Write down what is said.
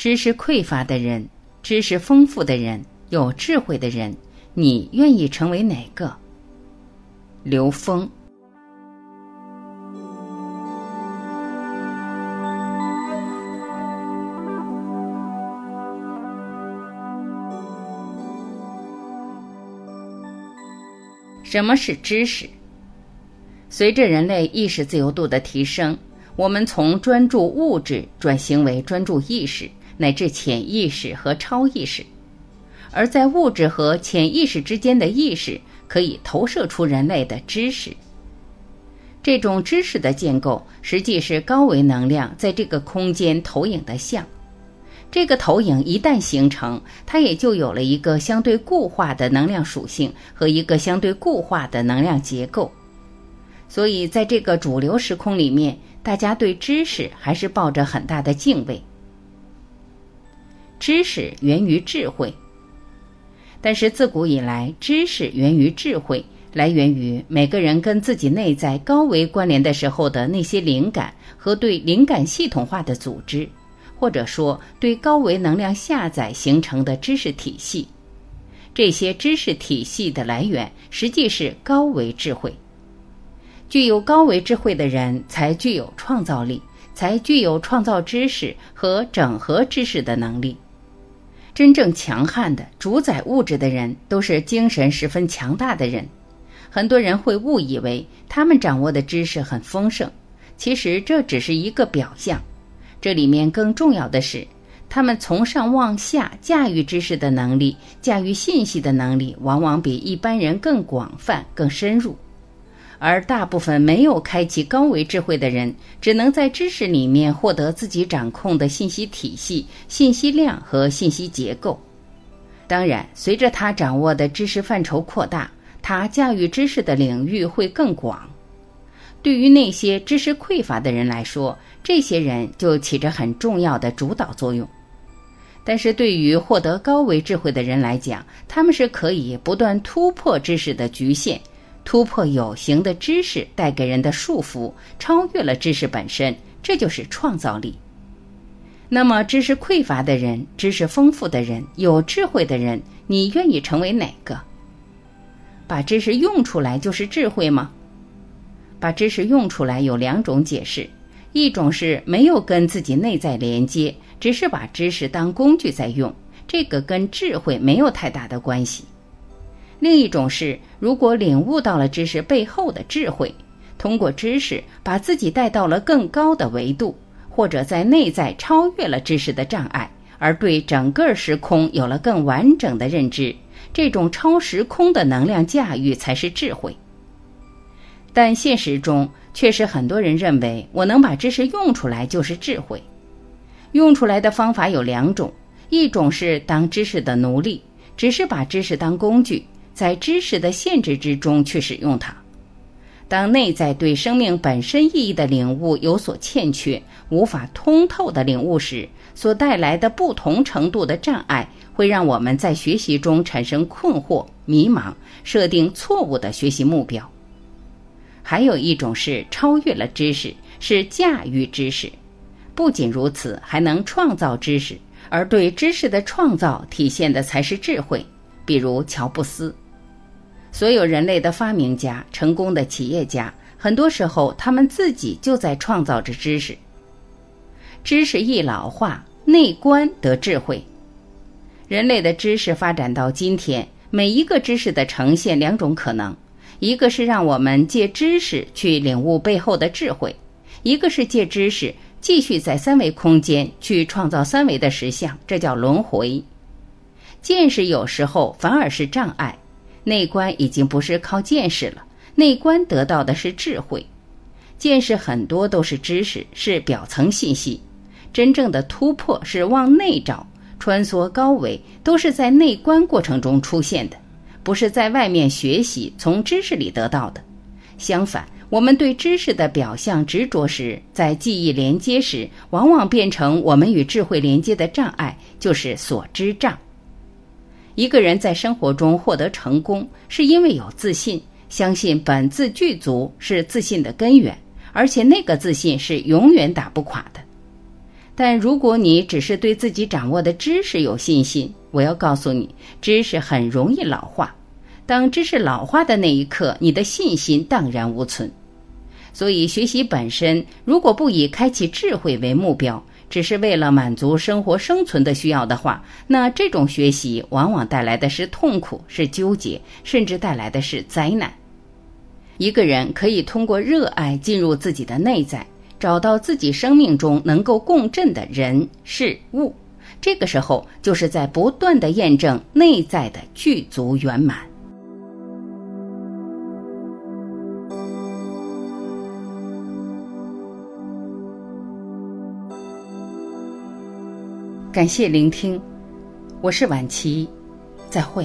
知识匮乏的人，知识丰富的人，有智慧的人，你愿意成为哪个？刘峰。什么是知识？随着人类意识自由度的提升，我们从专注物质转型为专注意识，乃至潜意识和超意识。而在物质和潜意识之间的意识，可以投射出人类的知识。这种知识的建构，实际是高维能量在这个空间投影的像。这个投影一旦形成，它也就有了一个相对固化的能量属性和一个相对固化的能量结构。所以，在这个主流时空里面，大家对知识还是抱着很大的敬畏。知识源于智慧，但是自古以来，知识源于智慧，来源于每个人跟自己内在高维关联的时候的那些灵感和对灵感系统化的组织。或者说，对高维能量下载形成的知识体系，这些知识体系的来源实际是高维智慧。具有高维智慧的人才具有创造力，才具有创造知识和整合知识的能力。真正强悍的主宰物质的人，都是精神十分强大的人。很多人会误以为他们掌握的知识很丰盛，其实这只是一个表象。这里面更重要的是，他们从上往下驾驭知识的能力、驾驭信息的能力，往往比一般人更广泛、更深入。而大部分没有开启高维智慧的人，只能在知识里面获得自己掌控的信息体系、信息量和信息结构。当然，随着他掌握的知识范畴扩大，他驾驭知识的领域会更广。对于那些知识匮乏的人来说，这些人就起着很重要的主导作用，但是对于获得高维智慧的人来讲，他们是可以不断突破知识的局限，突破有形的知识带给人的束缚，超越了知识本身，这就是创造力。那么，知识匮乏的人、知识丰富的人、有智慧的人，你愿意成为哪个？把知识用出来就是智慧吗？把知识用出来有两种解释。一种是没有跟自己内在连接，只是把知识当工具在用，这个跟智慧没有太大的关系。另一种是，如果领悟到了知识背后的智慧，通过知识把自己带到了更高的维度，或者在内在超越了知识的障碍，而对整个时空有了更完整的认知，这种超时空的能量驾驭才是智慧。但现实中，确实很多人认为，我能把知识用出来就是智慧。用出来的方法有两种：一种是当知识的奴隶，只是把知识当工具，在知识的限制之中去使用它。当内在对生命本身意义的领悟有所欠缺，无法通透的领悟时，所带来的不同程度的障碍，会让我们在学习中产生困惑、迷茫，设定错误的学习目标。还有一种是超越了知识，是驾驭知识。不仅如此，还能创造知识，而对知识的创造体现的才是智慧。比如乔布斯，所有人类的发明家、成功的企业家，很多时候他们自己就在创造着知识。知识一老化，内观得智慧。人类的知识发展到今天，每一个知识的呈现两种可能。一个是让我们借知识去领悟背后的智慧，一个是借知识继续在三维空间去创造三维的实相，这叫轮回。见识有时候反而是障碍，内观已经不是靠见识了，内观得到的是智慧。见识很多都是知识，是表层信息，真正的突破是往内找，穿梭高维，都是在内观过程中出现的。不是在外面学习，从知识里得到的。相反，我们对知识的表象执着时，在记忆连接时，往往变成我们与智慧连接的障碍，就是所知障。一个人在生活中获得成功，是因为有自信，相信本自具足是自信的根源，而且那个自信是永远打不垮的。但如果你只是对自己掌握的知识有信心，我要告诉你，知识很容易老化。当知识老化的那一刻，你的信心荡然无存。所以，学习本身如果不以开启智慧为目标，只是为了满足生活生存的需要的话，那这种学习往往带来的是痛苦、是纠结，甚至带来的是灾难。一个人可以通过热爱进入自己的内在。找到自己生命中能够共振的人事物，这个时候就是在不断的验证内在的具足圆满。感谢聆听，我是晚琪，再会。